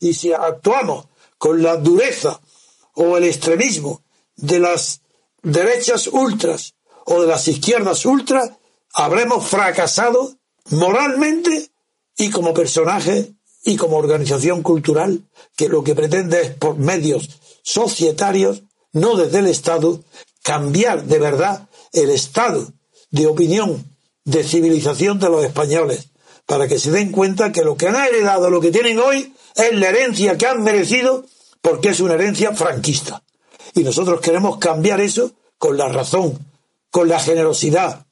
Y si actuamos con la dureza o el extremismo de las derechas ultras o de las izquierdas ultras, habremos fracasado moralmente y como personaje y como organización cultural que lo que pretende es por medios societarios, no desde el Estado, cambiar de verdad el estado de opinión, de civilización de los españoles, para que se den cuenta que lo que han heredado, lo que tienen hoy, es la herencia que han merecido porque es una herencia franquista. Y nosotros queremos cambiar eso con la razón, con la generosidad,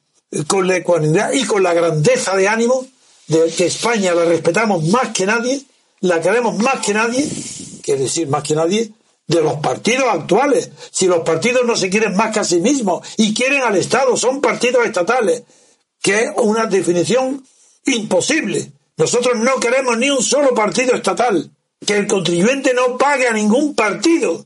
con la ecuanimidad y con la grandeza de ánimo de que España la respetamos más que nadie, la queremos más que nadie, que decir más que nadie, de los partidos actuales. Si los partidos no se quieren más que a sí mismos y quieren al Estado, son partidos estatales, que es una definición imposible. Nosotros no queremos ni un solo partido estatal, que el contribuyente no pague a ningún partido.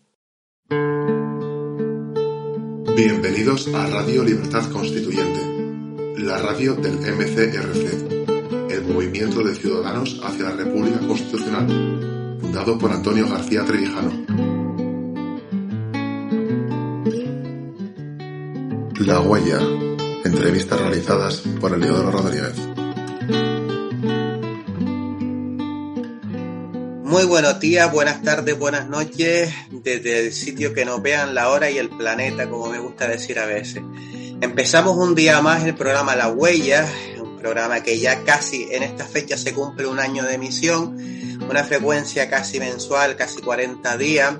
Bienvenidos a Radio Libertad Constituyente, la radio del MCRC, el movimiento de ciudadanos hacia la República Constitucional, fundado por Antonio García Trevijano. La Huella. Entrevistas realizadas por Eleodoro Rodríguez. Muy buenos días, buenas tardes, buenas noches, desde el sitio que nos vean la hora y el planeta, como me gusta decir a veces. Empezamos un día más el programa La Huella, un programa que ya casi en esta fecha se cumple un año de emisión, una frecuencia casi mensual, casi 40 días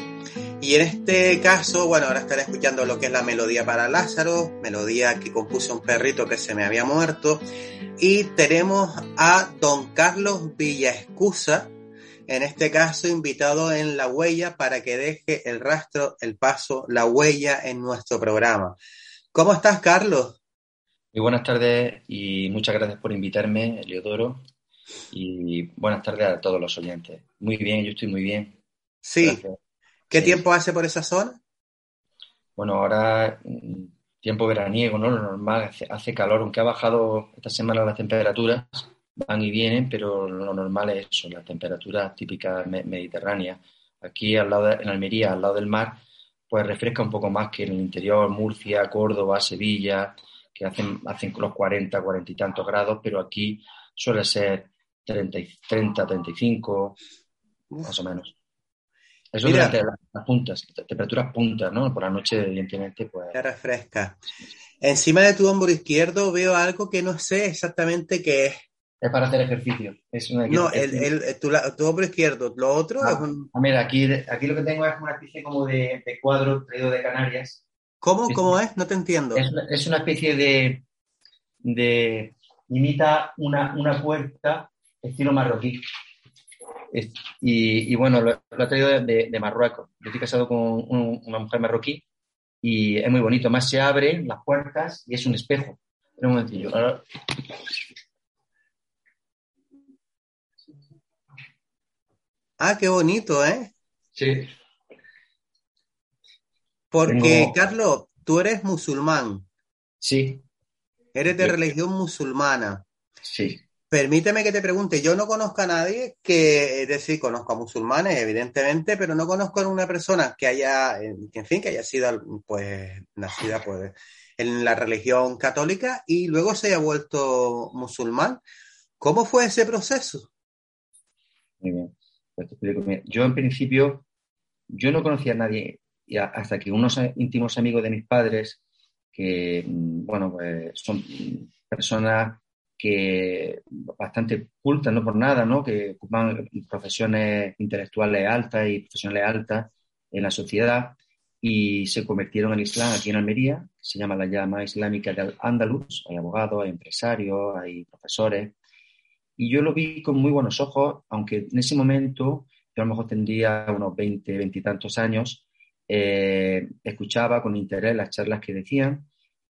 y en este caso, bueno, ahora estaré escuchando lo que es la melodía para Lázaro, melodía que compuso un perrito que se me había muerto. Y tenemos a don Carlos Villaescusa, en este caso invitado en La Huella para que deje el rastro, el paso, la huella en nuestro programa. ¿Cómo estás, Carlos? Muy buenas tardes y muchas gracias por invitarme, Leodoro. Y buenas tardes a todos los oyentes. Muy bien, yo estoy muy bien. Sí. ¿Qué tiempo hace por esa zona? Bueno, ahora mm, tiempo veraniego, ¿no? Lo normal, hace, calor, aunque ha bajado esta semana las temperaturas, van y vienen, pero lo normal es eso, las temperaturas típicas mediterráneas. Aquí al lado en Almería, al lado del mar, pues refresca un poco más que en el interior, Murcia, Córdoba, Sevilla, que hacen, hacen los 40, 40 y tantos grados, pero aquí suele ser 30, 30 35, más o menos. Eso Mira, durante las puntas, temperaturas puntas, ¿no? Por la noche, evidentemente, pues. Te refresca. Encima de tu hombro izquierdo veo algo que no sé exactamente qué es. Es para hacer ejercicio. Es una no, el, el, tu, tu, hombro izquierdo. Lo otro ah, es un... ah, mira, aquí, aquí lo que tengo es una especie como de, de cuadro traído de Canarias. ¿Cómo? Es, ¿Cómo es? No te entiendo. Es, es una especie de, de. imita una, una puerta estilo marroquí. Y, bueno, lo, lo, he traído de, Marruecos. Yo estoy casado con una mujer marroquí y es muy bonito. Más se abren las puertas y es un espejo. un momentillo. Ah, qué bonito, ¿eh? Sí. Porque, Carlos, tú eres musulmán. Sí. Eres de religión musulmana. Sí. Permíteme que te pregunte, yo no conozco a nadie que, es decir, conozco a musulmanes, evidentemente, pero no conozco a una persona que haya, en fin, que haya sido, pues, nacida, pues, en la religión católica y luego se haya vuelto musulmán. ¿Cómo fue ese proceso? Muy bien. Pues yo, en principio, yo no conocía a nadie hasta que unos íntimos amigos de mis padres, que, mm, bueno, pues, son personas que bastante cultas, no por nada, ¿no? que ocupan profesiones intelectuales altas y profesionales altas en la sociedad y se convirtieron al Islam aquí en Almería, se llama la llama islámica del Andalus, hay abogados, hay empresarios, hay profesores, y yo lo vi con muy buenos ojos, aunque en ese momento yo a lo mejor tendría unos 20, 20 y tantos años, eh, escuchaba con interés las charlas que decían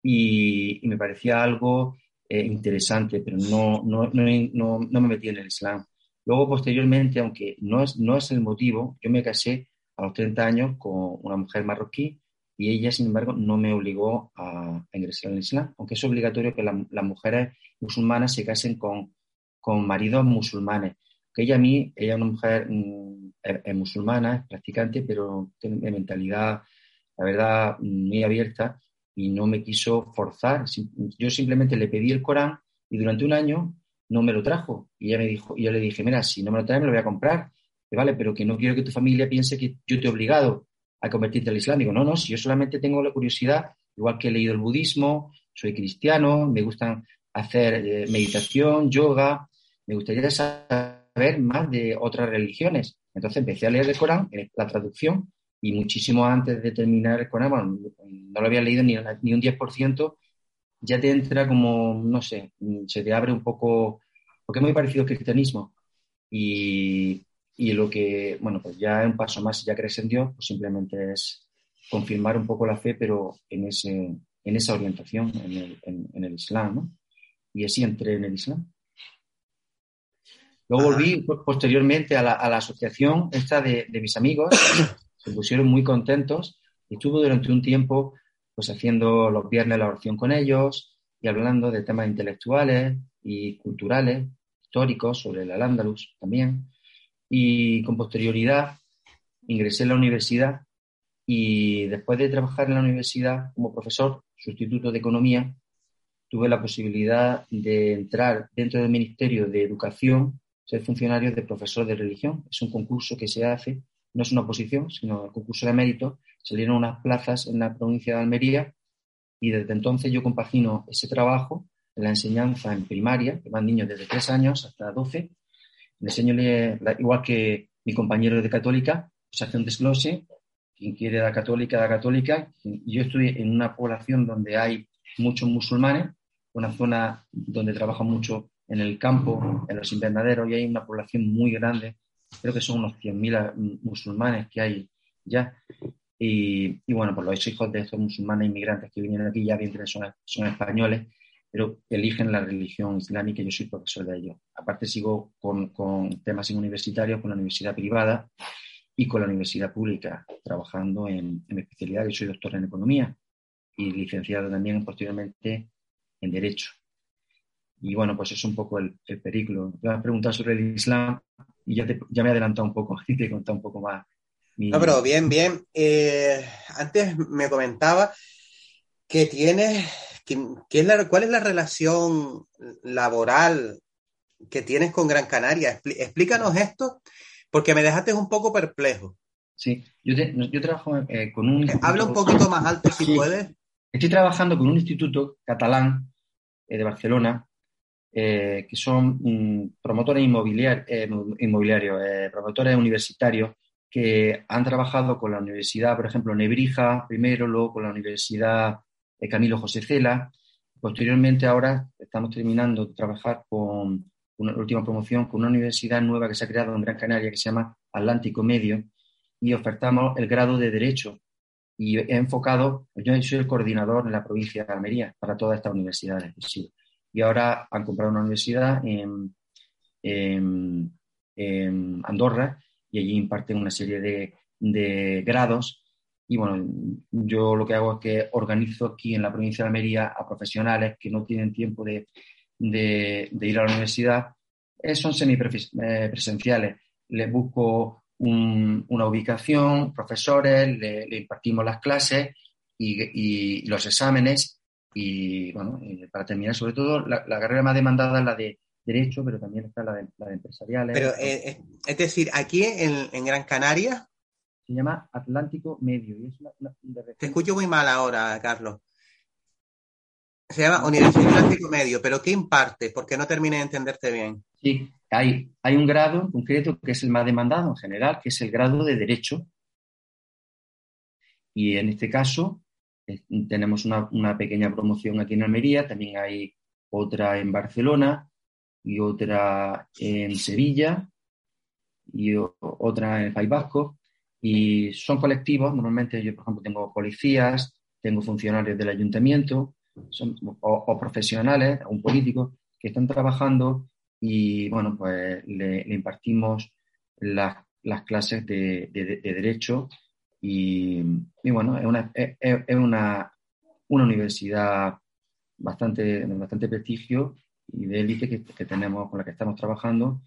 y me parecía algo eh, interesante, pero no, no, no, no, me metí en el Islam. Luego, posteriormente, aunque no es, no es el motivo, yo me casé a los 30 años con una mujer marroquí y ella, sin embargo, no me obligó a, ingresar en el Islam, aunque es obligatorio que las mujeres musulmanas se casen con, con maridos musulmanes. que ella a mí, ella es una mujer mm, es, musulmana, es practicante, pero tiene mentalidad, la verdad, muy abierta y no me quiso forzar. Yo simplemente le pedí el Corán y durante un año no me lo trajo. Y ella me dijo, y yo le dije, mira, si no me lo trae, me lo voy a comprar. vale, pero que no quiero que tu familia piense que yo te he obligado a convertirte al Islam. Digo, no, no, si yo solamente tengo la curiosidad, igual que he leído el budismo, soy cristiano, me gustan hacer eh, meditación, yoga, me gustaría saber más de otras religiones. Entonces empecé a leer el Corán, eh, la traducción, y muchísimo antes de terminar el Corán, no lo había leído ni, ni un 10%, ya te entra como, no sé, se te abre un poco, porque es muy parecido al cristianismo. Y, y lo que, bueno, pues ya un paso más, ya crees en Dios, pues simplemente es confirmar un poco la fe, pero en, ese, en esa orientación, en el, en, el Islam, ¿no? Y así entré en el Islam. Luego volví posteriormente a la, a la asociación esta de, de, mis amigos, se pusieron muy contentos y estuve durante un tiempo pues haciendo los viernes la oración con ellos y hablando de temas intelectuales y culturales, históricos, sobre el Al-Ándalus también y con posterioridad ingresé en la universidad y después de trabajar en la universidad como profesor sustituto de economía, tuve la posibilidad de entrar dentro del Ministerio de Educación, ser funcionario de profesor de religión. Es un concurso que se hace, no es una oposición, sino un concurso de mérito. Salieron unas plazas en la provincia de Almería y desde entonces yo compagino ese trabajo en la enseñanza en primaria, que van niños desde tres años hasta 12, le enseño, igual que mi compañero de católica, pues hace un desglose, quien quiere dar católica, da católica. Yo estoy en una población donde hay muchos musulmanes, una zona donde trabaja mucho en el campo, en los invernaderos, y hay una población muy grande, creo que son unos 100.000 musulmanes que hay ya. Y, bueno, pues los hijos de estos musulmanes inmigrantes que vienen aquí ya bien son, españoles pero eligen la religión islámica y yo soy profesor de ello. Aparte sigo con, con temas universitarios con la universidad privada y con la universidad pública, trabajando en, mi especialidad. Yo soy doctor en economía y licenciado también posteriormente en derecho. Y bueno, pues es un poco el, el periclo. Te vas a preguntar sobre el Islam y ya, te, ya me he adelantado un poco y te he contado un poco más. No, pero bien, bien. Eh, antes me comentaba que tienes ¿Qué, es la, ¿Cuál es la relación laboral que tienes con Gran Canaria? Explícanos esto, porque me dejaste un poco perplejo. Sí, yo, yo trabajo eh, con un... Habla un poquito más alto si puedes. Estoy trabajando con un instituto catalán eh, de Barcelona, eh, que son mm, promotores inmobiliarios, promotores universitarios, que han trabajado con la universidad, por ejemplo, Nebrija, primero, luego con la Universidad Camilo José Cela. Posteriormente, ahora estamos terminando de trabajar con una última promoción con una universidad nueva que se ha creado en Gran Canaria que se llama Atlántico Medio y ofertamos el grado de Derecho. Y he enfocado, yo soy el coordinador en la provincia de Almería para todas estas universidades. Y ahora han comprado una universidad en, Andorra y allí imparten una serie de, de grados y bueno, yo lo que hago es que organizo aquí en la provincia de Almería a profesionales que no tienen tiempo de, de, ir a la universidad. Eh, son semipresenciales. Les busco una ubicación, profesores, le, impartimos las clases y, los exámenes. Y bueno, para terminar, sobre todo, la, carrera más demandada es la de Derecho, pero también está la de, la empresariales. Pero, eh, eh, es decir, aquí en, en Gran Canaria se llama Atlántico Medio. Y es Te escucho muy mal ahora, Carlos. Se llama Universidad Atlántico Medio, pero ¿qué imparte? Porque no terminé de entenderte bien. Sí, hay, hay un grado en concreto que es el más demandado en general, que es el grado de Derecho. Y en este caso tenemos una, una pequeña promoción aquí en Almería, también hay otra en Barcelona y otra en Sevilla y otra en País Vasco. Y son colectivos, normalmente yo, por ejemplo, tengo policías, tengo funcionarios del ayuntamiento o, profesionales, un político, que están trabajando y, bueno, pues le, impartimos las, las clases de, de, derecho y, y, bueno, es una, es, una, una universidad bastante, bastante prestigio y de élite que, que, tenemos, con la que estamos trabajando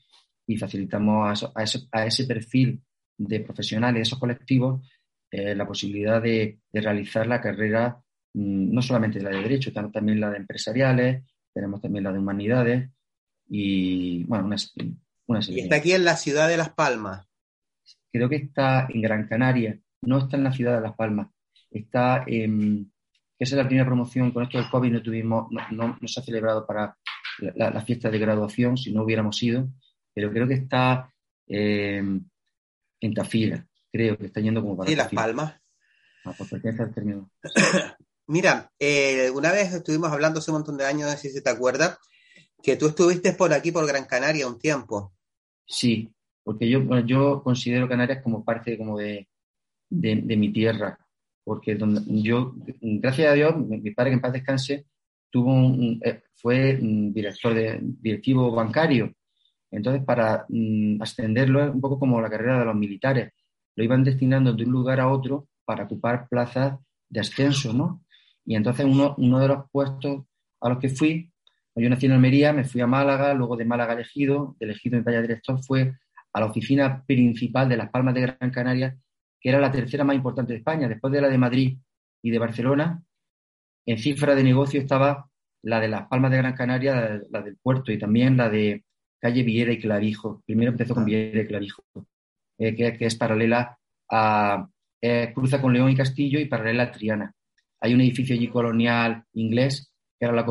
y facilitamos a, a, ese, perfil de profesionales, esos colectivos, eh, la posibilidad de, realizar la carrera mm, no solamente la de Derecho, también la de Empresariales, tenemos también la de Humanidades y, bueno, una, una Y está aquí en la ciudad de Las Palmas. Creo que está en Gran Canaria, no está en la ciudad de Las Palmas, está en... Esa es la primera promoción, con esto del COVID no tuvimos, no, no, se ha celebrado para la, fiesta de graduación, si no hubiéramos ido, pero creo que está eh, en Tafira, creo que está yendo como para. Sí, Las Palmas. Ah, pues al término. Mira, eh, una vez estuvimos hablando hace un montón de años, no sé si te acuerdas, que tú estuviste por aquí, por Gran Canaria, un tiempo. Sí, porque yo, yo considero Canarias como parte como de, de, mi tierra, porque donde yo, gracias a Dios, mi padre que en paz descanse, tuvo eh, fue director de, directivo bancario. Entonces, para mm, ascenderlo es un poco como la carrera de los militares. Lo iban destinando de un lugar a otro para ocupar plazas de ascenso, ¿no? Y entonces uno, uno de los puestos a los que fui, yo nací en Almería, me fui a Málaga, luego de Málaga elegido, elegido en talla director, fue a la oficina principal de Las Palmas de Gran Canaria, que era la tercera más importante de España, después de la de Madrid y de Barcelona, en cifra de negocio estaba la de Las Palmas de Gran Canaria, la, del puerto y también la de calle Villera y Clavijo. Primero empezó con ah. Villera y Clavijo, eh, que, es paralela a, eh, cruza con León y Castillo y paralela a Triana. Hay un edificio allí colonial inglés que ahora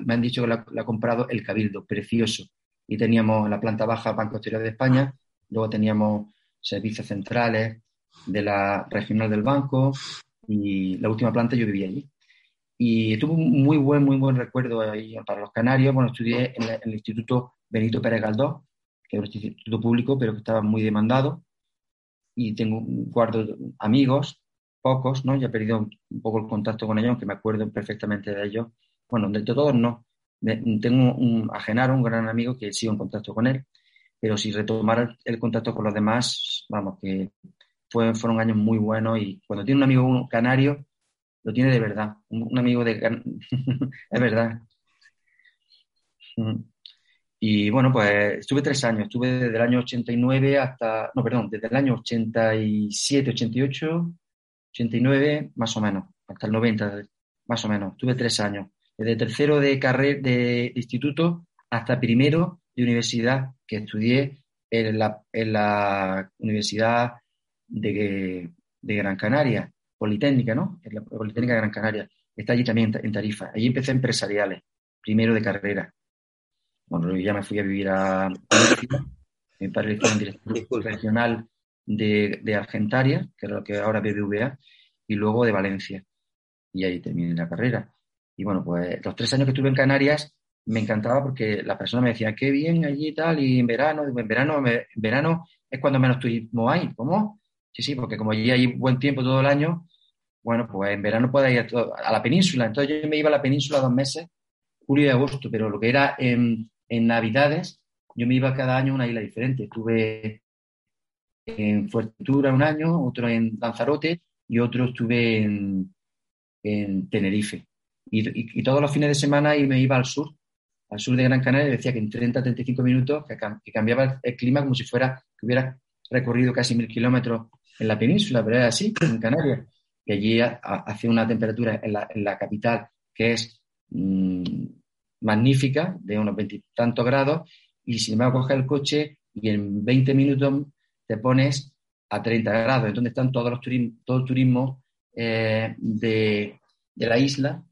me han dicho que la, ha comprado el Cabildo, precioso. Y teníamos en la planta baja Banco Exterior de España, luego teníamos servicios centrales de la regional del banco y la última planta yo vivía allí. Y tuve un muy buen, muy buen recuerdo ahí para los canarios. Bueno, estudié en, el Instituto Benito Pérez Galdós, que es un instituto público, pero que estaba muy demandado. Y tengo, guardo amigos, pocos, ¿no? Ya he perdido un poco el contacto con ellos, aunque me acuerdo perfectamente de ellos. Bueno, de todos no. tengo un, a Genaro, un gran amigo, que sigo en contacto con él. Pero si retomar el contacto con los demás, vamos, que fue, fueron años muy buenos. Y cuando tiene un amigo canario, lo tiene de verdad. Un, amigo de... es verdad. Mm. Y bueno, pues estuve tres años, estuve desde el año 89 hasta, no, perdón, desde el año 87, 88, 89, más o menos, hasta el 90, más o menos. Estuve tres años, desde tercero de carrera de instituto hasta primero de universidad, que estudié en la, en la Universidad de, de Gran Canaria. Politécnica, ¿no? La Politécnica de Gran Canaria. Está allí también en Tarifa. Allí empecé empresariales, primero de carrera. Bueno, ya me fui a vivir a mi padre estuvo en director regional de, de, Argentaria, que es lo que ahora BBVA, y luego de Valencia. Y ahí terminé la carrera. Y bueno, pues los tres años que estuve en Canarias me encantaba porque las personas me decían, qué bien allí y tal, y en verano, en verano, en verano es cuando menos turismo hay. ¿Cómo? Sí, sí, porque como allí hay buen tiempo todo el año, bueno, pues en verano puede ir a, la península. Entonces yo me iba a la península dos meses, julio y agosto, pero lo que era en, Navidades, yo me iba cada año a una isla diferente. Estuve en Fuerteventura un año, otro en Lanzarote y otro estuve en, Tenerife. Y, todos los fines de semana y me iba al sur, al sur de Gran Canaria, y decía que en 30, 35 minutos que, cambiaba el clima como si fuera que hubiera recorrido casi mil kilómetros en la península, pero era así, en Canarias que allí hace una temperatura en la, capital que es mm, magnífica, de unos veintitantos grados, y si me coger el coche y en 20 minutos te pones a 30 grados, donde están todos los turismos, todo el turismo eh, de, la isla,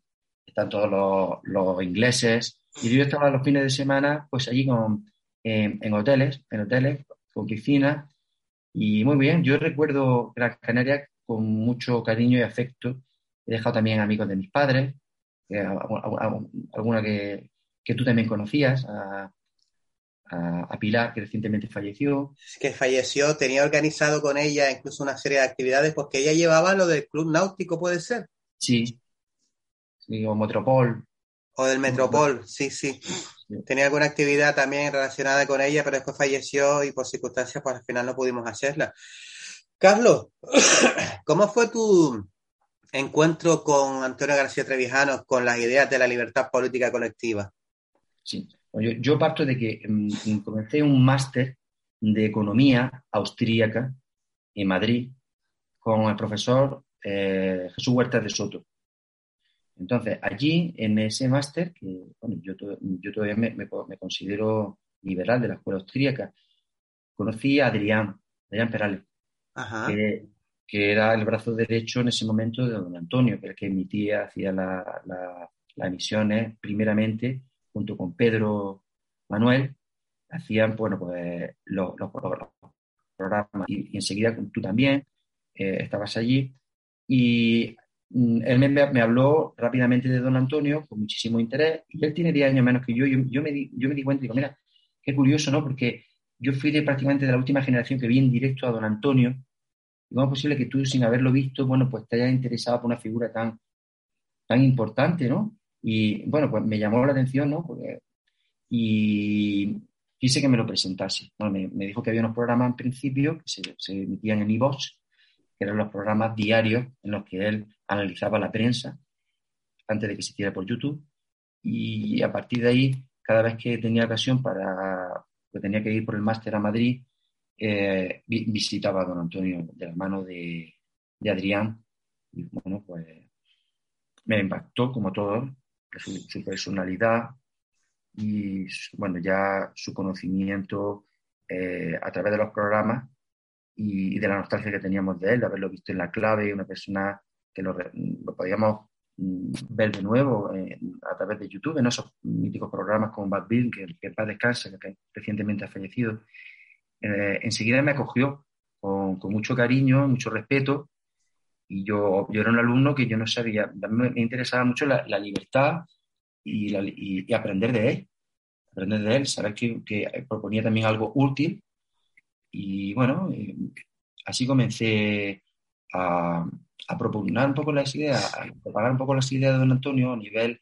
están todos los, ingleses, y yo estaba los fines de semana pues allí con, en hoteles, en hoteles, con piscina, y muy bien, yo recuerdo Gran Canaria con mucho cariño y afecto. He dejado también amigos de mis padres, alguna que, tú también conocías, a, Pilar, que recientemente falleció. Que falleció, tenía organizado con ella incluso una serie de actividades, porque ella llevaba lo del club náutico, ¿puede ser? Sí, sí o Metropol. O del Metropol, sí, sí. Tenía alguna actividad también relacionada con ella, pero después falleció y por circunstancias, pues al final no pudimos hacerla. Carlos, ¿cómo fue tu encuentro con Antonio García Trevijano con las ideas de la libertad política colectiva? Sí, Yo, parto de que mm, comencé un máster de economía austríaca en Madrid con el profesor eh, Jesús Huerta de Soto. Entonces, allí, en ese máster, que yo, yo, todavía me, considero liberal de la escuela austríaca, conocí a Adrián, Adrián Perales, Que, era el brazo derecho en ese momento de don Antonio, que el que emitía, hacía las emisiones primeramente junto con Pedro Manuel, hacían bueno, pues, los, programas y, enseguida tú también eh, estabas allí y él me, habló rápidamente de don Antonio con muchísimo interés y él tiene 10 años menos que yo. Yo, me, di, yo me di cuenta y digo, mira, qué curioso, ¿no? Porque yo fui de prácticamente de la última generación que vi en directo a don Antonio. Y ¿Cómo es posible que tú, sin haberlo visto, bueno, pues te hayas interesado por una figura tan, tan importante, ¿no? Y bueno, pues me llamó la atención, ¿no? y quise que me lo presentase. me, dijo que había unos programas en principio que se, se emitían en iVox que eran los programas diarios en los que él analizaba la prensa antes de que se hiciera por YouTube. Y a partir de ahí, cada vez que tenía ocasión para, que tenía que ir por el máster a Madrid, eh, visitaba a don Antonio de la mano de, Adrián. Y bueno, pues me impactó como todo, su, personalidad y bueno, ya su conocimiento eh, a través de los programas y, de la nostalgia que teníamos de él, de haberlo visto en la clave, una persona que lo, podíamos mm, ver de nuevo eh, a través de YouTube, en esos míticos programas como Bad Bill, que, que paz descansa, que recientemente ha fallecido. Eh, enseguida me acogió con, con, mucho cariño, mucho respeto, y yo, yo era un alumno que yo no sabía, me, interesaba mucho la, la libertad y, la, y, aprender de él, aprender de él, saber que, que proponía también algo útil y bueno, eh, así comencé a, a propugnar un poco las ideas, a propagar un poco las ideas de don Antonio a nivel,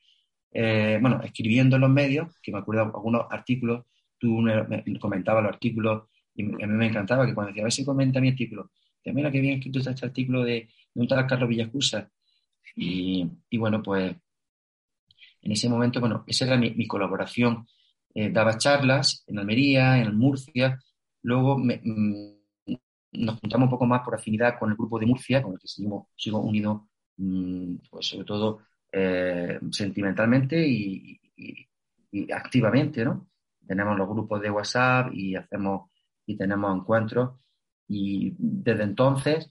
eh, bueno, escribiendo en los medios, que me acuerdo algunos artículos, tú me, comentabas los artículos y a mí me encantaba que cuando decía, a ver si comenta mi artículo, decía, mira qué bien escrito este artículo de, de un tal Carlos Villacusa. Y, y, bueno, pues en ese momento, bueno, esa era mi, colaboración. Eh, daba charlas en Almería, en Murcia, Luego mm, nos juntamos un poco más por afinidad con el grupo de Murcia, con el que seguimos, sigo unido, mm, pues sobre todo eh, sentimentalmente y, activamente, ¿no? Tenemos los grupos de WhatsApp y hacemos y tenemos encuentros y desde entonces,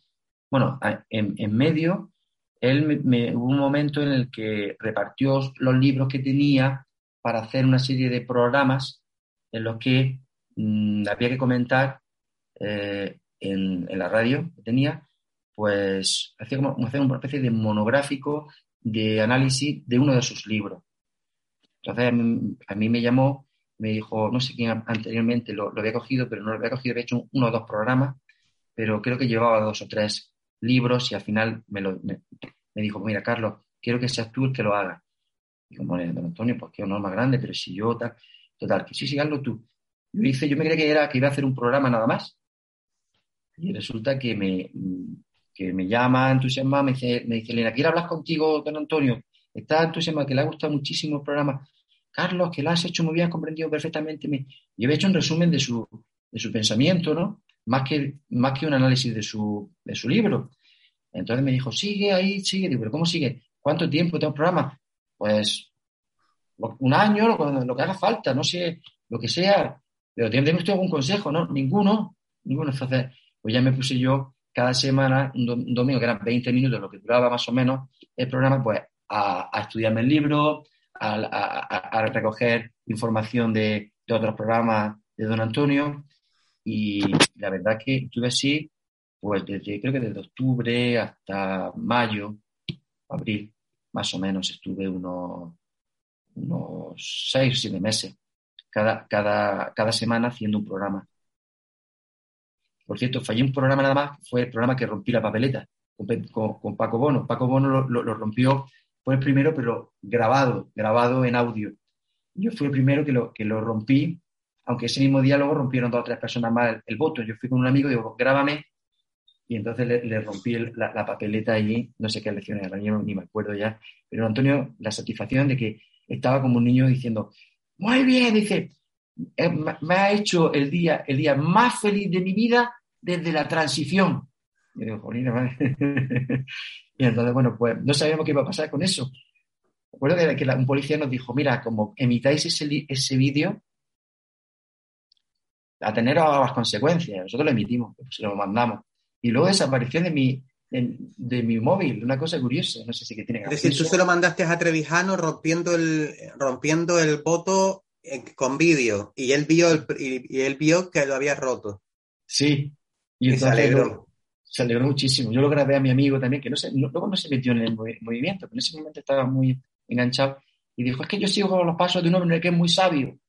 bueno, en, medio, él me, hubo un momento en el que repartió los libros que tenía para hacer una serie de programas en los que Mm, había que comentar eh, en, la radio que tenía, pues hacía como hacer una especie de monográfico de análisis de uno de sus libros. Entonces a mí, me llamó, me dijo, no sé quién anteriormente lo, había cogido, pero no lo había cogido, había hecho uno o dos programas, pero creo que llevaba dos o tres libros y al final me, lo, me, dijo, mira Carlos, quiero que seas tú el que lo haga. Y como, don Antonio, pues qué honor más grande, pero si yo tal, total, que sí, sí, hazlo tú. Yo, hice, yo me creía que, era, que iba a hacer un programa nada más. Y resulta que me, que me llama entusiasmado, me dice, me dice Elena, quiero hablar contigo, don Antonio. Está entusiasmado, que le ha gustado muchísimo el programa. Carlos, que lo has hecho muy bien, has comprendido perfectamente. Me... Yo había hecho un resumen de su, de su pensamiento, ¿no? Más que, más que un análisis de su, de su libro. Entonces me dijo, sigue ahí, sigue. Digo, ¿pero cómo sigue? ¿Cuánto tiempo tengo el programa? Pues un año, lo, que haga falta, no sé, lo que sea. Pero ¿tiene usted algún consejo? No, ninguno, ninguno. Entonces, pues ya me puse yo cada semana, un, domingo, que eran 20 minutos, lo que duraba más o menos el programa, pues a, estudiarme el libro, a, recoger información de, otros programas de don Antonio. Y la verdad que estuve así, pues desde, creo que desde octubre hasta mayo, abril, más o menos, estuve unos, unos seis o siete meses cada, cada, cada semana haciendo un programa. Por cierto, fallé un programa nada más, fue el programa que rompí la papeleta con, con, Paco Bono. Paco Bono lo, lo, rompió, fue el primero, pero grabado, grabado en audio. Yo fui el primero que lo, que lo rompí, aunque ese mismo diálogo rompieron dos o tres personas más el, voto. Yo fui con un amigo y digo, grábame, y entonces le, rompí la, papeleta allí, no sé qué lecciones era, ni me acuerdo ya, pero Antonio, la satisfacción de que estaba como un niño diciendo, muy bien, dice, eh, me ha hecho el día, el día más feliz de mi vida desde la transición. Y digo, y entonces, bueno, pues no sabíamos qué iba a pasar con eso. Recuerdo que, que un policía nos dijo, mira, como emitáis ese, ese vídeo, a tener las consecuencias. Nosotros lo emitimos, pues, lo mandamos. Y luego desapareció de mi, de, mi móvil, una cosa curiosa, no sé si que tiene Es decir, tú se lo mandaste a Trevijano rompiendo el, rompiendo el voto eh, con vídeo y él vio y, él vio que lo había roto. Sí, y, se alegró. se alegró muchísimo. Yo lo grabé a mi amigo también, que no se, luego no se metió en el movimiento, pero en ese momento estaba muy enganchado y dijo, es que yo sigo los pasos de un hombre que es muy sabio.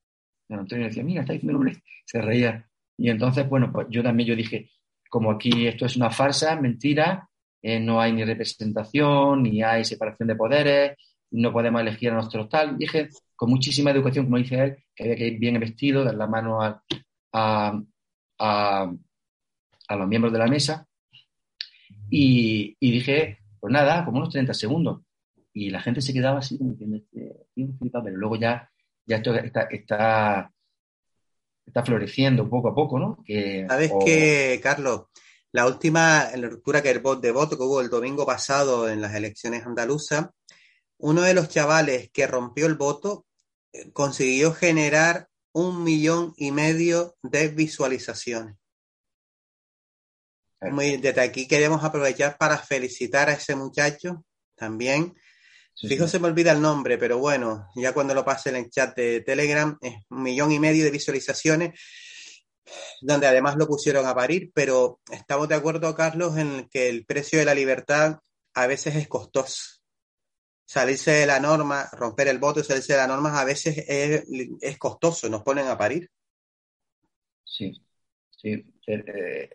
Y Antonio decía, mira, está diciendo hombre, se reía. Y entonces, bueno, pues yo también yo dije, como aquí esto es una farsa, mentira, eh, no hay ni representación, ni hay separación de poderes, no podemos elegir a nuestro tal. Dije con muchísima educación, como dice él, que había que ir bien vestido, dar la mano a, a, los miembros de la mesa. Y, dije, pues nada, como unos 30 segundos. Y la gente se quedaba así, como diciendo, este, pero luego ya, ya esto está, está, está floreciendo poco a poco, ¿no? Que, ¿Sabes qué, Carlos? La última lectura que el de voto que hubo el domingo pasado en las elecciones andaluzas, uno de los chavales que rompió el voto eh, consiguió generar un millón y medio de visualizaciones. Muy, desde aquí queremos aprovechar para felicitar a ese muchacho también. Fijo, se me olvida el nombre, pero bueno, ya cuando lo pase en el chat de Telegram, es un millón y medio de visualizaciones donde además lo pusieron a parir, pero estamos de acuerdo, Carlos, en que el precio de la libertad a veces es costoso. Salirse de la norma, romper el voto y salirse de la norma a veces es, costoso, nos ponen a parir. Sí, sí, eh,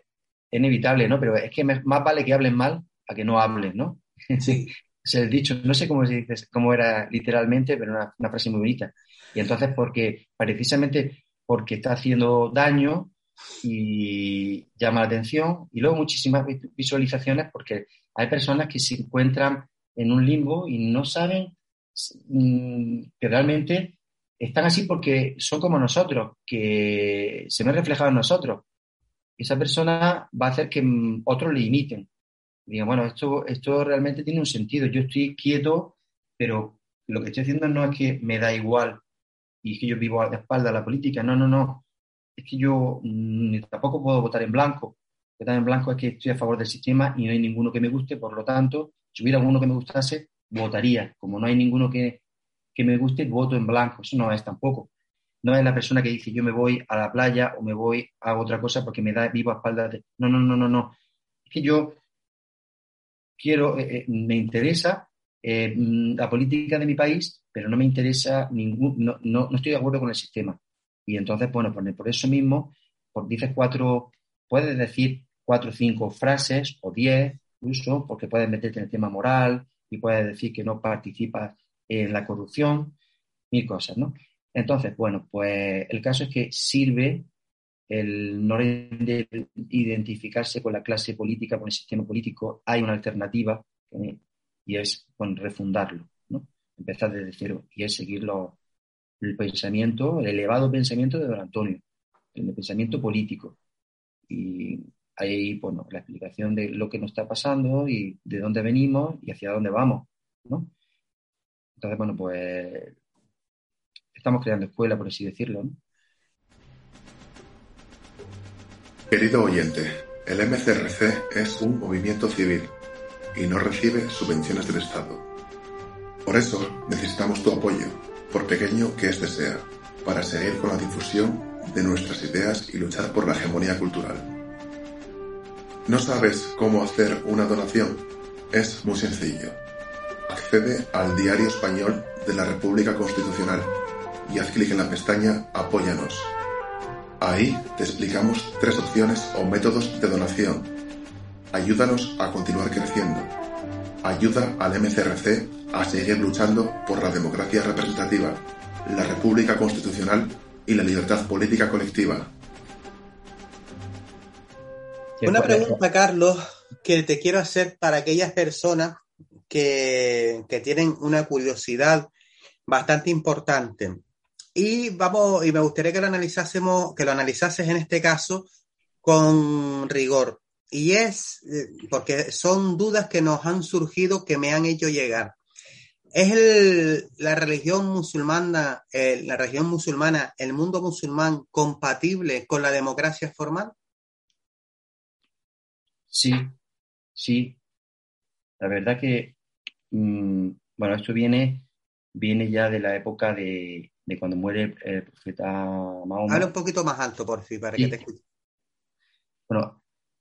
es inevitable, ¿no? Pero es que más vale que hablen mal a que no hablen, ¿no? Sí. es el dicho, no sé cómo, se dice, cómo era literalmente, pero una, una frase muy bonita. Y entonces, porque precisamente porque está haciendo daño y llama la atención. Y luego muchísimas visualizaciones porque hay personas que se encuentran en un limbo y no saben mm, que realmente están así porque son como nosotros, que se ven reflejados en nosotros. Esa persona va a hacer que mm, otros le imiten. Digan, bueno, esto, esto realmente tiene un sentido. Yo estoy quieto, pero lo que estoy haciendo no es que me da igual y que yo vivo a la espalda de la política. No, no, no. Es que yo mm, tampoco puedo votar en blanco. Votar en blanco es que estoy a favor del sistema y no hay ninguno que me guste, por lo tanto, si hubiera uno que me gustase, votaría. Como no hay ninguno que, que me guste, voto en blanco. Eso no es tampoco. No es la persona que dice yo me voy a la playa o me voy a otra cosa porque me da vivo a espaldas de... No, no, no, no, no. Es que yo quiero, eh, eh, me interesa eh, mm, la política de mi país, pero no me interesa ningún, no, no, estoy de acuerdo con el sistema. Y entonces, bueno, por, por eso mismo, por, dices cuatro, puedes decir cuatro o cinco frases o diez, incluso, porque puedes meterte en el tema moral y puedes decir que no participas en la corrupción, mil cosas, ¿no? Entonces, bueno, pues el caso es que sirve el no identificarse con la clase política, con el sistema político, hay una alternativa y es refundarlo, ¿no? Empezar desde cero y es seguir el pensamiento, el elevado pensamiento de don Antonio, el pensamiento político. Y ahí, bueno, la explicación de lo que nos está pasando y de dónde venimos y hacia dónde vamos, ¿no? Entonces, bueno, pues estamos creando escuela, por así decirlo, Querido oyente, el MCRC es un movimiento civil y no recibe subvenciones del Estado. Por eso necesitamos tu apoyo, por pequeño que éste sea, para seguir con la difusión de nuestras ideas y luchar por la hegemonía cultural. ¿No sabes cómo hacer una donación? Es muy sencillo. Accede al Diario Español de la República Constitucional y haz clic en la pestaña Apóyanos. Ahí te explicamos tres opciones o métodos de donación Ayúdanos a continuar creciendo. Ayuda al MCRC a seguir luchando por la democracia representativa, la república constitucional y la libertad política colectiva. Una pregunta, Carlos, que te quiero hacer para aquellas personas que, que tienen una curiosidad bastante importante. y vamos, y me gustaría que lo analizásemos, que lo analizases en este caso con rigor. Y es eh, porque son dudas que nos han surgido que me han hecho llegar. ¿Es la religión musulmana, eh, la religión musulmana, el mundo musulmán compatible con la democracia formal? Sí, sí. La verdad que, mm, bueno, esto viene, viene ya de la época de, cuando muere el, profeta Mahoma. Habla un poquito más alto, por fin, para que te escuche. Bueno,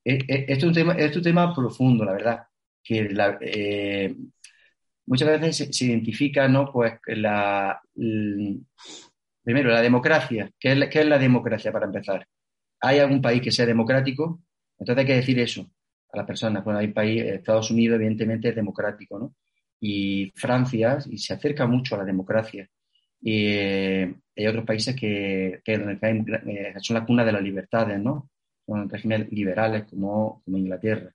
e, e, esto es un tema, profundo, la verdad, que la, eh, muchas veces se, identifica, ¿no? Pues la, primero, la democracia. ¿Qué es ¿Qué es la democracia para empezar? ¿Hay algún país que sea democrático? Entonces hay que decir eso a las personas. Bueno, hay país, Estados Unidos evidentemente es democrático, ¿no? Y Francia y se acerca mucho a la democracia. Y hay otros países que, son la cuna de las libertades, ¿no? Son regímenes liberales como, como Inglaterra.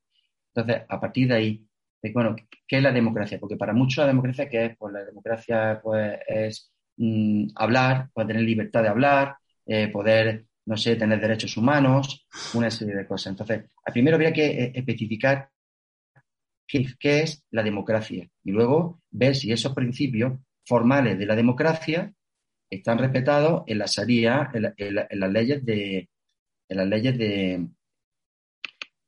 Entonces, a partir de ahí, bueno, ¿qué es la democracia? Porque para muchos la democracia, ¿qué es? Pues la democracia pues, es mm, hablar, poder tener libertad de hablar, eh, poder, no sé, tener derechos humanos, una serie de cosas. Entonces, primero habría que eh, especificar qué, es la democracia y luego ver si esos principios formales de la democracia están respetados en la Sharia, en, las leyes de las leyes de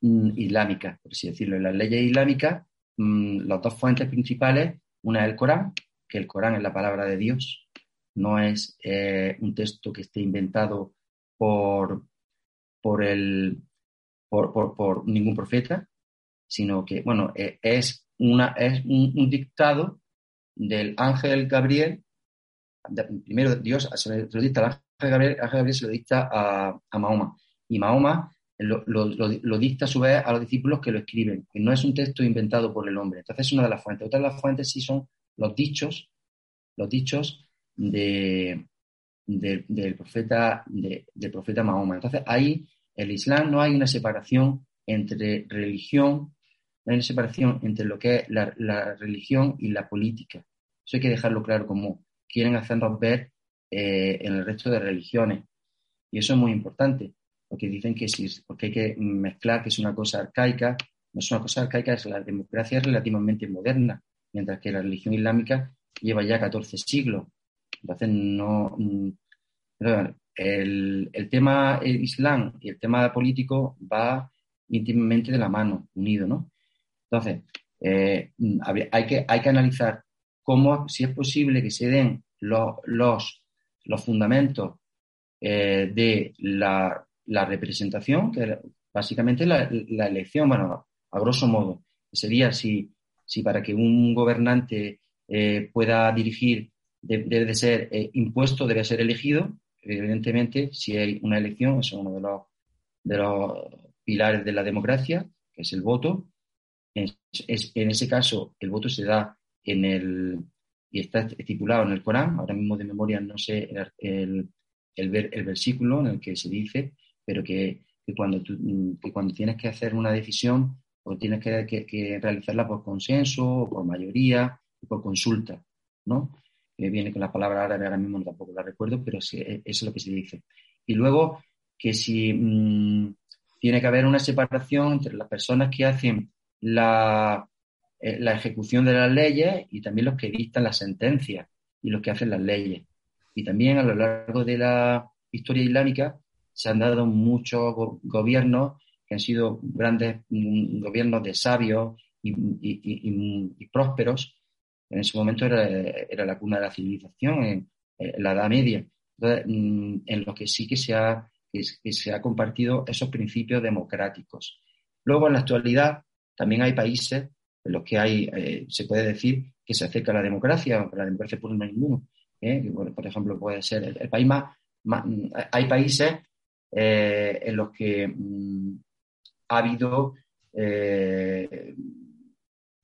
mm, islámicas, por así decirlo. En las leyes islámicas Mm, las dos fuentes principales, una es el Corán, que el Corán es la palabra de Dios, no es eh, un texto que esté inventado por, por, el, por, ningún profeta, sino que, bueno, eh, es, una, es un, dictado del ángel Gabriel, primero Dios se lo dicta al ángel Gabriel, ángel Gabriel se lo dicta a, a Mahoma, y Mahoma lo, lo, dicta a su vez a los discípulos que lo escriben, que no es un texto inventado por el hombre. Entonces es una de las fuentes. Otra de las fuentes sí son los dichos, los dichos de, del profeta, del profeta Mahoma. Entonces ahí el Islam no hay una separación entre religión, no hay una separación entre lo que es la, religión y la política. Eso hay que dejarlo claro como quieren hacernos ver eh, en el resto de religiones. Y eso es muy importante porque dicen que sí, porque hay que mezclar que es una cosa arcaica, no es una cosa arcaica, es la democracia relativamente moderna, mientras que la religión islámica lleva ya 14 siglos. Entonces, no. Mm, el, el tema islam y el tema político va íntimamente de la mano, unido, ¿no? Entonces, eh, hay, que, hay que analizar cómo, si es posible que se den los, los, los fundamentos eh, de la la representación, que básicamente la, la elección, bueno, a grosso modo, sería si, si para que un gobernante eh, pueda dirigir debe de ser eh, impuesto, debe ser elegido. Evidentemente, si hay una elección, es uno de los, de los pilares de la democracia, que es el voto. Es, en ese caso, el voto se da en el, y está estipulado en el Corán, ahora mismo de memoria no sé el, el, el, el versículo en el que se dice, pero que, cuando, cuando tienes que hacer una decisión, o tienes que, realizarla por consenso, o por mayoría, o por consulta, ¿no? viene con la palabra árabe, ahora mismo tampoco la recuerdo, pero e, eso es lo que se dice. Y luego que si mm, tiene que haber una separación entre las personas que hacen la, eh, la ejecución de las leyes y también los que dictan las sentencias y los que hacen las leyes. Y también a lo largo de la historia islámica se han dado muchos gobiernos que han sido grandes mm, gobiernos de sabios y, prósperos. En ese momento era, la cuna de la civilización, en, la Edad Media, mm, en lo que sí que se, ha, se ha compartido esos principios democráticos. Luego, en la actualidad, también hay países en los que hay, eh, se puede decir que se acerca a la democracia, aunque la democracia por ninguno. ¿eh? Por ejemplo, puede ser el, país más, hay países eh, en los que mm, ha habido eh,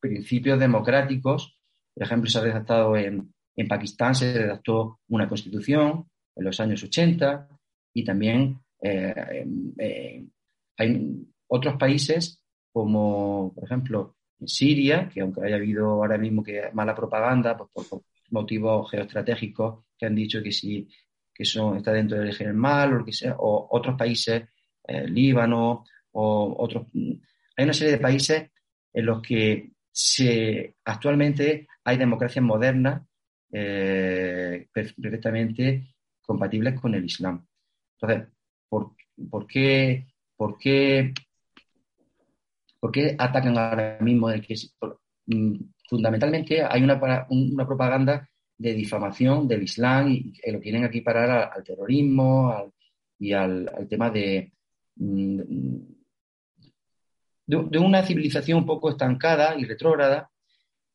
principios democráticos. Por ejemplo, se ha redactado en, en Pakistán, se redactó una constitución en los años 80 y también eh, hay otros países como, por ejemplo, en Siria, que aunque haya habido ahora mismo que mala propaganda pues, por, motivos geoestratégicos que han dicho que si que son, está dentro del eje del mal, o, lo que sea, o otros países, eh, Líbano, o otros. Hay una serie de países en los que se, actualmente hay democracias modernas eh, perfectamente compatibles con el Islam. Entonces, ¿por, por qué, por qué, por qué atacan ahora mismo el que mm, fundamentalmente hay una, una propaganda de difamación del Islam y, lo quieren aquí parar al, terrorismo y al, tema de, mm, de, una civilización un poco estancada y retrógrada,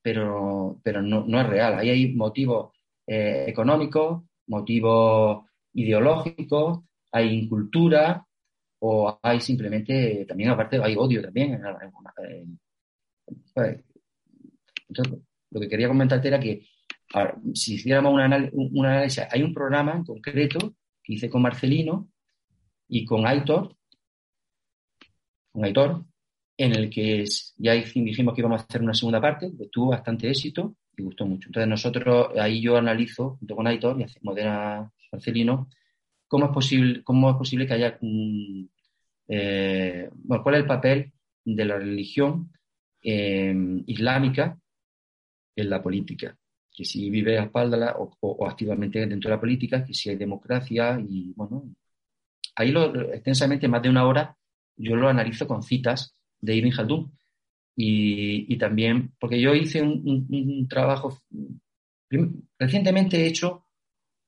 pero, pero no, no es real. Ahí hay motivos eh, económicos, motivos ideológicos, hay incultura o hay simplemente, también aparte hay odio también. Pues, entonces, lo que quería comentarte era que si hiciéramos un análisis, hay un programa en concreto que hice con Marcelino y con Aitor, con Aitor, en el que ya dijimos que íbamos a hacer una segunda parte, que tuvo bastante éxito y gustó mucho. Entonces nosotros, ahí yo analizo, junto con Aitor y Modena Marcelino, cómo es posible, cómo es posible que haya un, eh, bueno, cuál es el papel de la religión eh, islámica en la política, que si vive a espaldas o, activamente dentro de la política, que si hay democracia y bueno, ahí lo, extensamente, más de una hora, yo lo analizo con citas de Ibn Khaldun. Y, también, porque yo hice un, trabajo, recientemente he hecho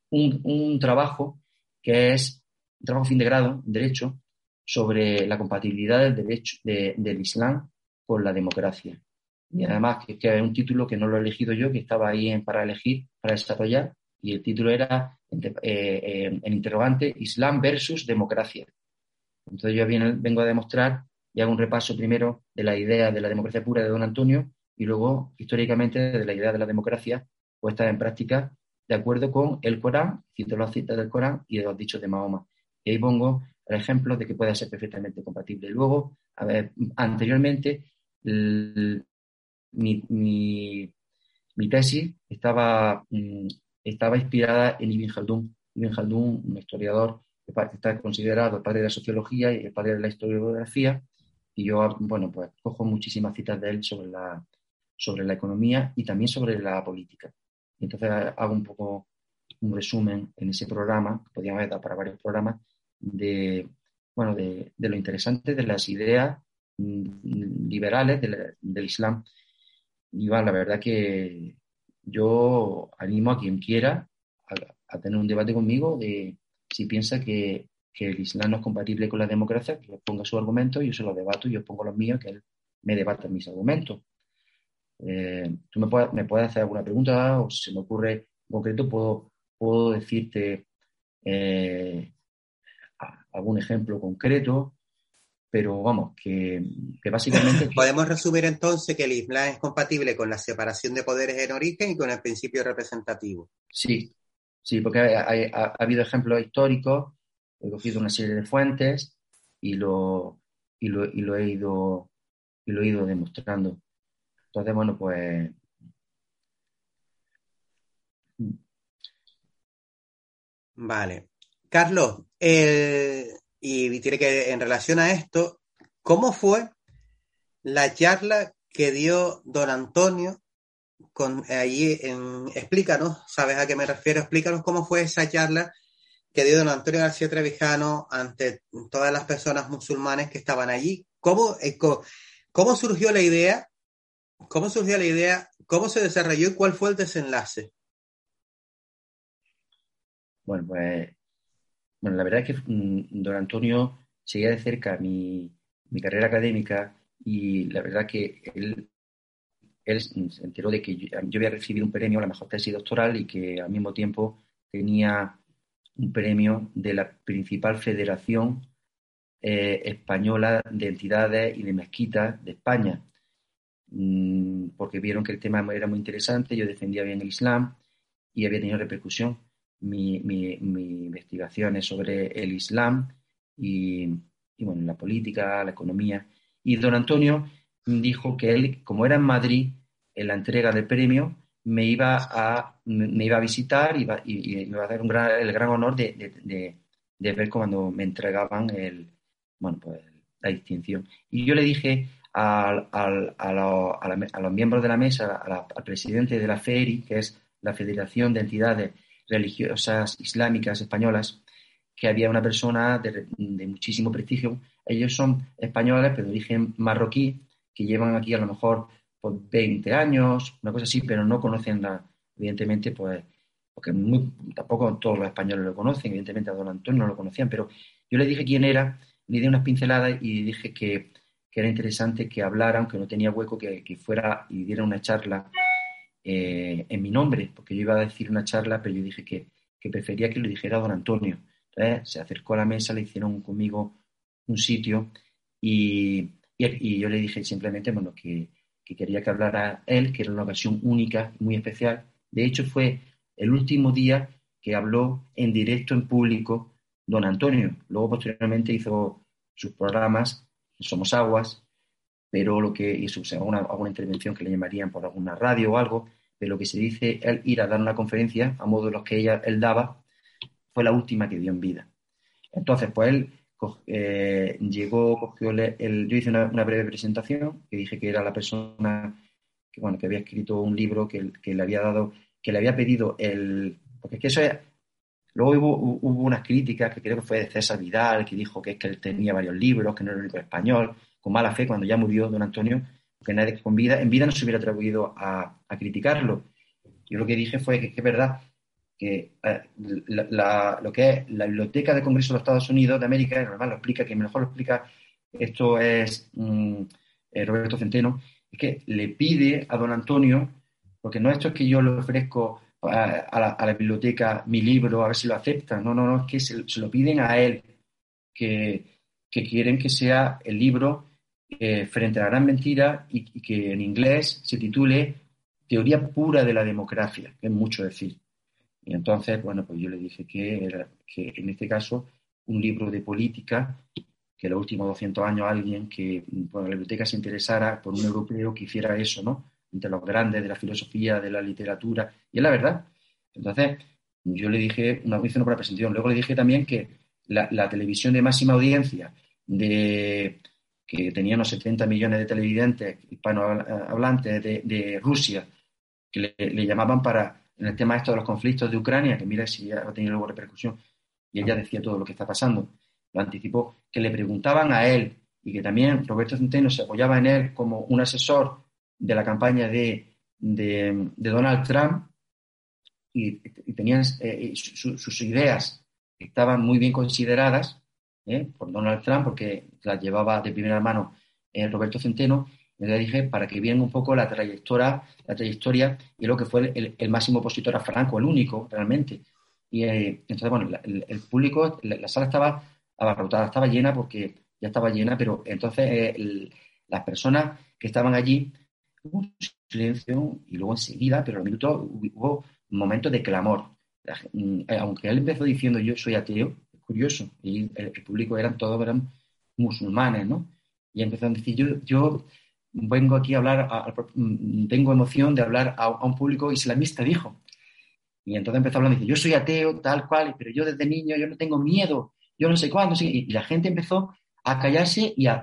un, trabajo que es un trabajo fin de grado Derecho sobre la compatibilidad del derecho del Islam con la democracia. Y además que, que, es un título que no lo he elegido yo, que estaba ahí en, para elegir, para desarrollar, y el título era eh, eh, en interrogante Islam versus democracia. Entonces yo vengo a demostrar y hago un repaso primero de la idea de la democracia pura de don Antonio y luego históricamente de la idea de la democracia puesta en práctica de acuerdo con el Corán, cito las citas del Corán y de los dichos de Mahoma. Y ahí pongo el ejemplo de que puede ser perfectamente compatible. Luego, anteriormente, mi, mi, tesis estaba, mm, estaba inspirada en Ibn Khaldun. Ibn Khaldun, un historiador que está considerado el padre de la sociología y el padre de la historiografía, y yo, bueno, pues cojo muchísimas citas de él sobre la, sobre la economía y también sobre la política. Entonces hago un poco un resumen en ese programa, que podríamos haber dado para varios programas, de, bueno, de, lo interesante de las ideas mm, liberales del, Islam. Bueno, la verdad que yo animo a quien quiera a, tener un debate conmigo de si piensa que que el Islam no es compatible con la democracia, que ponga su argumento, yo se lo debato y yo pongo los míos, que él me debata mis argumentos. Eh, tú me puedes, me puedes, hacer alguna pregunta o si se me ocurre en concreto, puedo, puedo decirte eh, algún ejemplo concreto, pero vamos, que, básicamente... Podemos resumir entonces que el Islam es compatible con la separación de poderes en origen y con el principio representativo. Sí, sí, porque ha habido ejemplos históricos he cogido una serie de fuentes y lo, y lo, y lo, he, ido, y lo he ido demostrando. Entonces, bueno, pues... Vale. Carlos, y tiene que, en relación a esto, ¿cómo fue la charla que dio don Antonio con allí en, explícanos, ¿sabes a qué me refiero? Explícanos cómo fue esa charla que dio don Antonio García Trevijano ante todas las personas musulmanes que estaban allí. ¿Cómo, eh, cómo surgió la idea? ¿Cómo surgió la idea? ¿Cómo se desarrolló y cuál fue el desenlace? Bueno, pues bueno, la verdad es que mm, don Antonio seguía de cerca mi, carrera académica y la verdad que él, él se enteró de que yo, yo había recibido un premio a la mejor tesis doctoral y que al mismo tiempo tenía un premio de la principal federación eh, española de entidades y de mezquitas de España, mm, porque vieron que el tema era muy interesante, yo defendía bien el Islam y había tenido repercusión mi, mi, sobre el Islam y, y, bueno, la política, la economía. Y don Antonio dijo que él, como era en Madrid, en la entrega del premio, me iba a, me iba a visitar y, me iba a dar un gran, el gran honor de, de, ver cuando me entregaban el, bueno, pues, la distinción. Y yo le dije al, al, a, a, los miembros de la mesa, al presidente de la FERI, que es la Federación de Entidades Religiosas Islámicas Españolas, que había una persona de, muchísimo prestigio. Ellos son españoles, pero de origen marroquí, que llevan aquí a lo mejor pues, 20 años, una cosa así, pero no conocen, la, evidentemente, pues, porque tampoco todos los españoles lo conocen, evidentemente a don Antonio no lo conocían, pero yo le dije quién era, le di unas pinceladas y dije que, era interesante que hablara, aunque no tenía hueco, que, fuera y diera una charla eh, en mi nombre, porque yo iba a decir una charla, pero yo dije que, que prefería que lo dijera don Antonio. Entonces se acercó a la mesa, le hicieron conmigo un sitio y, y, yo le dije simplemente bueno, que, que, quería que hablara él, que era una ocasión única, muy especial. De hecho, fue el último día que habló en directo, en público, don Antonio. Luego, posteriormente, hizo sus programas, Somos Aguas, pero lo que hizo, alguna, alguna intervención que le llamarían por alguna radio o algo, de lo que se dice él ir a dar una conferencia a modo de los que ella, él daba, fue la última que dio en vida. Entonces, pues él eh, llegó, cogió el, yo hice una, breve presentación, que dije que era la persona que, bueno, que había escrito un libro que, que le había dado, que le había pedido el, porque es que eso es, luego hubo, hubo, unas críticas que creo que fue de César Vidal, que dijo que es que él tenía varios libros, que no era el único español, con mala fe cuando ya murió don Antonio, que nadie con vida, en vida no se hubiera atrevido a, a criticarlo. Yo lo que dije fue que, es verdad que eh, lo que es la Biblioteca de Congreso de los Estados Unidos de América, normal lo explica, que mejor lo explica esto es mm, eh, Roberto Centeno, es que le pide a don Antonio, porque no esto es que yo le ofrezco a, la, biblioteca mi libro, a ver si lo aceptan, no, no, no, es que se, lo piden a él, que, quieren que sea el libro eh, frente a la gran mentira y, que en inglés se titule Teoría pura de la democracia, que es mucho decir. Y entonces, bueno, pues yo le dije que, en este caso un libro de política, que en los últimos 200 años alguien que por la biblioteca se interesara por un europeo que hiciera eso, ¿no? Entre los grandes de la filosofía, de la literatura, y es la verdad. Entonces, yo le dije, una vez una presentación, luego le dije también que la, televisión de máxima audiencia, de, que tenía unos 70 millones de televidentes hispanohablantes de, de Rusia, que le llamaban para en el tema esto de los conflictos de Ucrania, que mira si ha tenido luego repercusión, y ella decía todo lo que está pasando, lo anticipó, que le preguntaban a él y que también Roberto Centeno se apoyaba en él como un asesor de la campaña de, Donald Trump y, tenían eh, sus ideas estaban muy bien consideradas eh, por Donald Trump porque las llevaba de primera mano eh, Roberto Centeno le dije para que vieran un poco la trayectoria, la trayectoria y lo que fue el, máximo opositor a Franco, el único realmente. Y eh, entonces, bueno, el, público, la, sala estaba abarrotada, estaba llena porque ya estaba llena, pero entonces las personas que estaban allí, un silencio y luego enseguida, pero en minutos hubo momentos de clamor. Mm, aunque él empezó diciendo yo soy ateo, curioso, y el, público eran todos eran musulmanes, ¿no? Y empezó a decir yo, yo vengo aquí a hablar, mm, tengo emoción de hablar a, un público islamista, dijo. Y entonces empezó a hablar, dice, yo soy ateo, tal cual, pero yo desde niño, yo no tengo miedo, yo no sé cuándo. Y la gente empezó a callarse y a,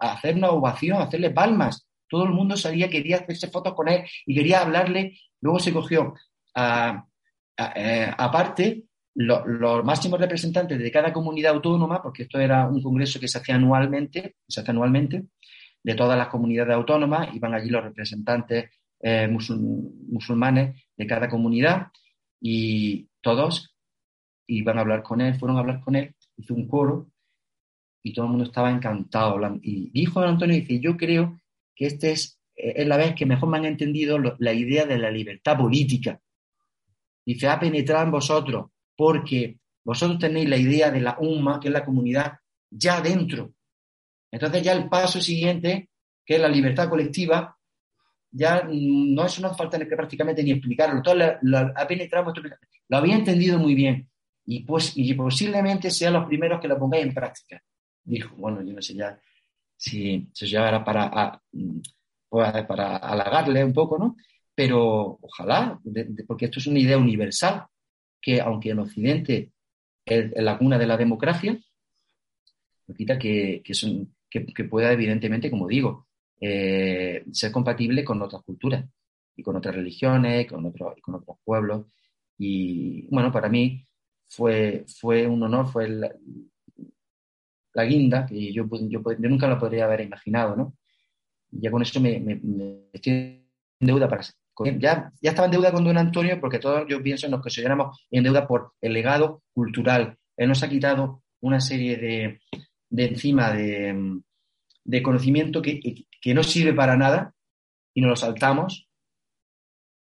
hacer una ovación, a hacerle palmas. Todo el mundo sabía, quería hacerse fotos con él y quería hablarle. Luego se cogió, eh, aparte, los máximos representantes de cada comunidad autónoma, porque esto era un congreso que se hacía anualmente, se hace anualmente, de todas las comunidades autónomas, iban allí los representantes eh, musulmanes de cada comunidad y todos iban a hablar con él, fueron a hablar con él, hizo un coro y todo el mundo estaba encantado. Y dijo Antonio, dice, yo creo que esta es, es la vez que mejor me han entendido la idea de la libertad política. Dice, ha penetrado en vosotros, porque vosotros tenéis la idea de la UMA, que es la comunidad, ya dentro. Entonces ya el paso siguiente, que es la libertad colectiva, ya no eso no falta prácticamente ni explicarlo, todo lo, ha penetrado, lo había entendido muy bien y, pues, y posiblemente sean los primeros que lo pongáis en práctica. Dijo, bueno, yo no sé ya si eso ya era para, pues, para halagarle un poco, ¿no? pero ojalá, porque esto es una idea universal, que aunque en Occidente es, la cuna de la democracia, no quita que, que, pueda, evidentemente, como digo, eh, ser compatible con otras culturas y con otras religiones, con, otros con otros pueblos. Y bueno, para mí fue, fue un honor, fue la, guinda que yo, yo, nunca lo podría haber imaginado, ¿no? Ya con eso me, estoy en deuda para... Ya, ya estaba en deuda con don Antonio porque todos yo pienso nos consideramos en deuda por el legado cultural. Él nos ha quitado una serie de, de encima de, de conocimiento que, que no sirve para nada y nos lo saltamos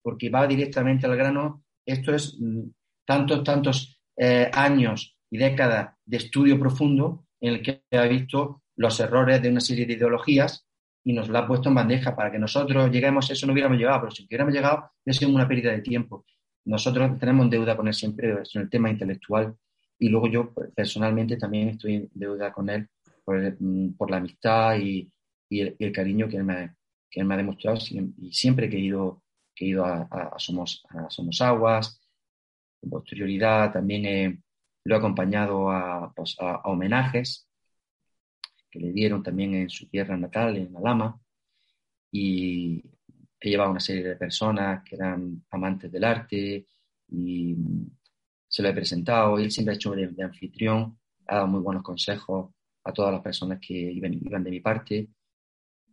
porque va directamente al grano. Esto es mm, tantos, tantos eh, años y décadas de estudio profundo en el que ha visto los errores de una serie de ideologías y nos lo ha puesto en bandeja para que nosotros lleguemos, eso no hubiéramos llegado, pero si hubiéramos llegado, ha sido una pérdida de tiempo. Nosotros tenemos deuda con él siempre en el tema intelectual y luego yo pues, personalmente también estoy en deuda con él por, mm, la amistad y, el, cariño que él me, que me ha demostrado y siempre que he ido he ido a, Somos, Somos Aguas. Con posterioridad también lo he acompañado pues, a, homenajes que le dieron también en su tierra natal, en Alama. Y he llevado una serie de personas que eran amantes del arte y se lo he presentado. Él siempre ha hecho de, anfitrión, ha dado muy buenos consejos a todas las personas que iban, iban de mi parte.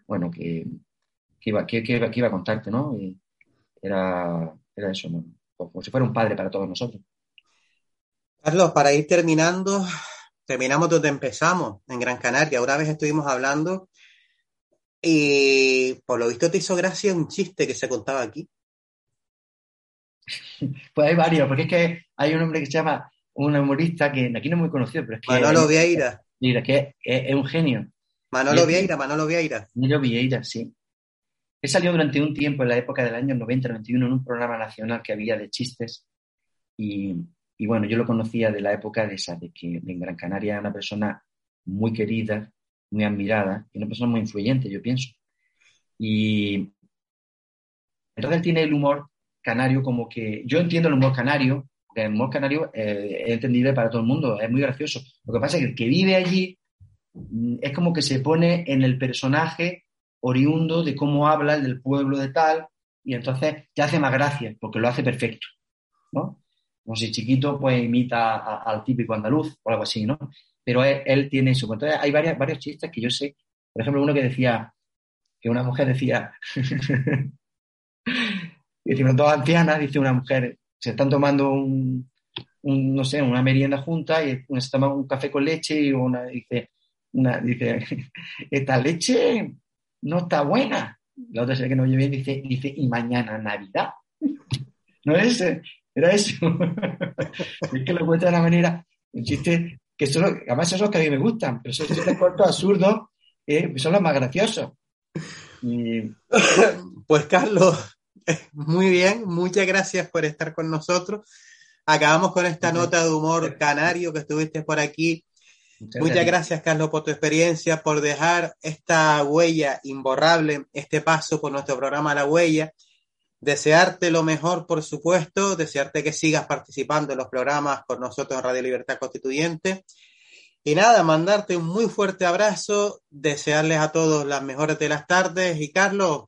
Bueno, que, que, iba, que, iba, a contarte, ¿no? era, era eso, como si fuera un padre para todos nosotros. Carlos, para ir terminando, terminamos donde empezamos, en Gran Canaria. Una vez estuvimos hablando y por lo visto te hizo gracia un chiste que se contaba aquí. Pues hay varios, porque es que hay un hombre que se llama, un humorista que aquí no es muy conocido, pero es que... Manolo Vieira. Mira, que es, un genio. Manolo Vieira, Manolo Vieira. Manolo Vieira, sí. He salido durante un tiempo, en la época del año 90-91, en un programa nacional que había de chistes. Y, bueno, yo lo conocía de la época de esa, de que en Gran Canaria era una persona muy querida, muy admirada y una persona muy influyente, yo pienso. Y entonces él tiene el humor canario como que, yo entiendo el humor canario, el humor canario eh, es entendible para todo el mundo, es muy gracioso. Lo que pasa es que el que vive allí mm, es como que se pone en el personaje oriundo de cómo habla el del pueblo de tal, y entonces te hace más gracia, porque lo hace perfecto, ¿no? Como si chiquito pues imita al típico andaluz o algo así, ¿no? Pero él, tiene su... Entonces hay varias, varios chistes que yo sé, por ejemplo, uno que decía, que una mujer decía, dice, dos ancianas, dice una mujer, se están tomando un, no sé, una merienda junta y se toma un café con leche y una dice, dice, esta leche no está buena. La otra se que no oye bien, dice, dice, y mañana Navidad. no es era eso. es que lo cuenta de una manera, un chiste que solo, además son los que a mí me gustan, pero esos chistes cortos, absurdos, eh, son los más graciosos. Pues Carlos, muy bien, muchas gracias por estar con nosotros. Acabamos con esta nota de humor canario que estuviste por aquí Muchas, gracias, Carlos, por tu experiencia, por dejar esta huella imborrable, este paso por nuestro programa La Huella. Desearte lo mejor, por supuesto, desearte que sigas participando en los programas con nosotros en Radio Libertad Constituyente. Y nada, mandarte un muy fuerte abrazo, desearles a todos las mejores de las tardes. Y Carlos,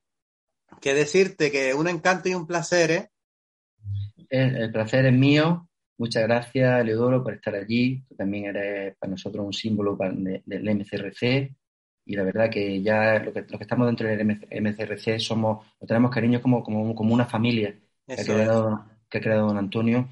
que decirte que un encanto y un placer, ¿eh? el placer es mío Muchas gracias, Leodoro, por estar allí. Tú también eres para nosotros un símbolo del MCRC. Y la verdad que ya lo que, que estamos dentro del MCRC somos, lo tenemos cariño como, como, como una familia que ha, creado, que ha, creado, don Antonio.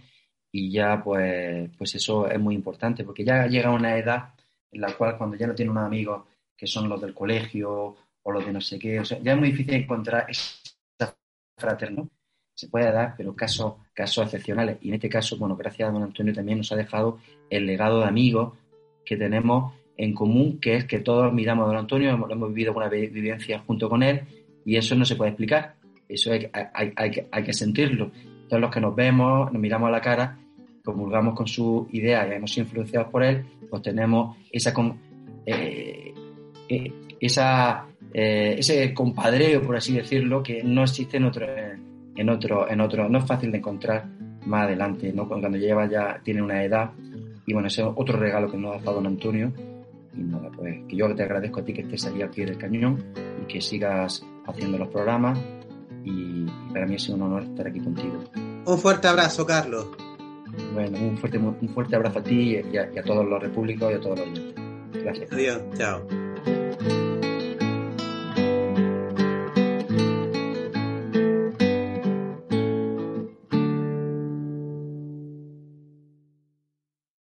Y ya, pues, pues eso es muy importante, porque ya llega una edad en la cual cuando ya no tiene unos amigos que son los del colegio o los de no sé qué, o sea, ya es muy difícil encontrar esa fraternidad se puede dar, pero casos, casos excepcionales. Y en este caso, bueno, gracias a don Antonio también nos ha dejado el legado de amigos que tenemos en común, que es que todos miramos a don Antonio, hemos, hemos vivido una vivencia junto con él y eso no se puede explicar. Eso hay, que sentirlo. Todos los que nos vemos, nos miramos a la cara, comulgamos con su idea y hemos sido influenciados por él, pues tenemos esa, eh, eh, esa, eh, ese compadreo, por así decirlo, que no existe en otro, en otro, en otro, no es fácil de encontrar más adelante, ¿no? cuando lleva ya, tiene una edad, y bueno, ese es otro regalo que nos ha dado don Antonio, y nada, pues que yo te agradezco a ti que estés ahí al pie del cañón y que sigas haciendo los programas, y para mí es un honor estar aquí contigo. Un fuerte abrazo, Carlos. Bueno, un fuerte, un fuerte abrazo a ti y a, y a todos los repúblicos y a todos los oyentes. Gracias. Adiós, chao.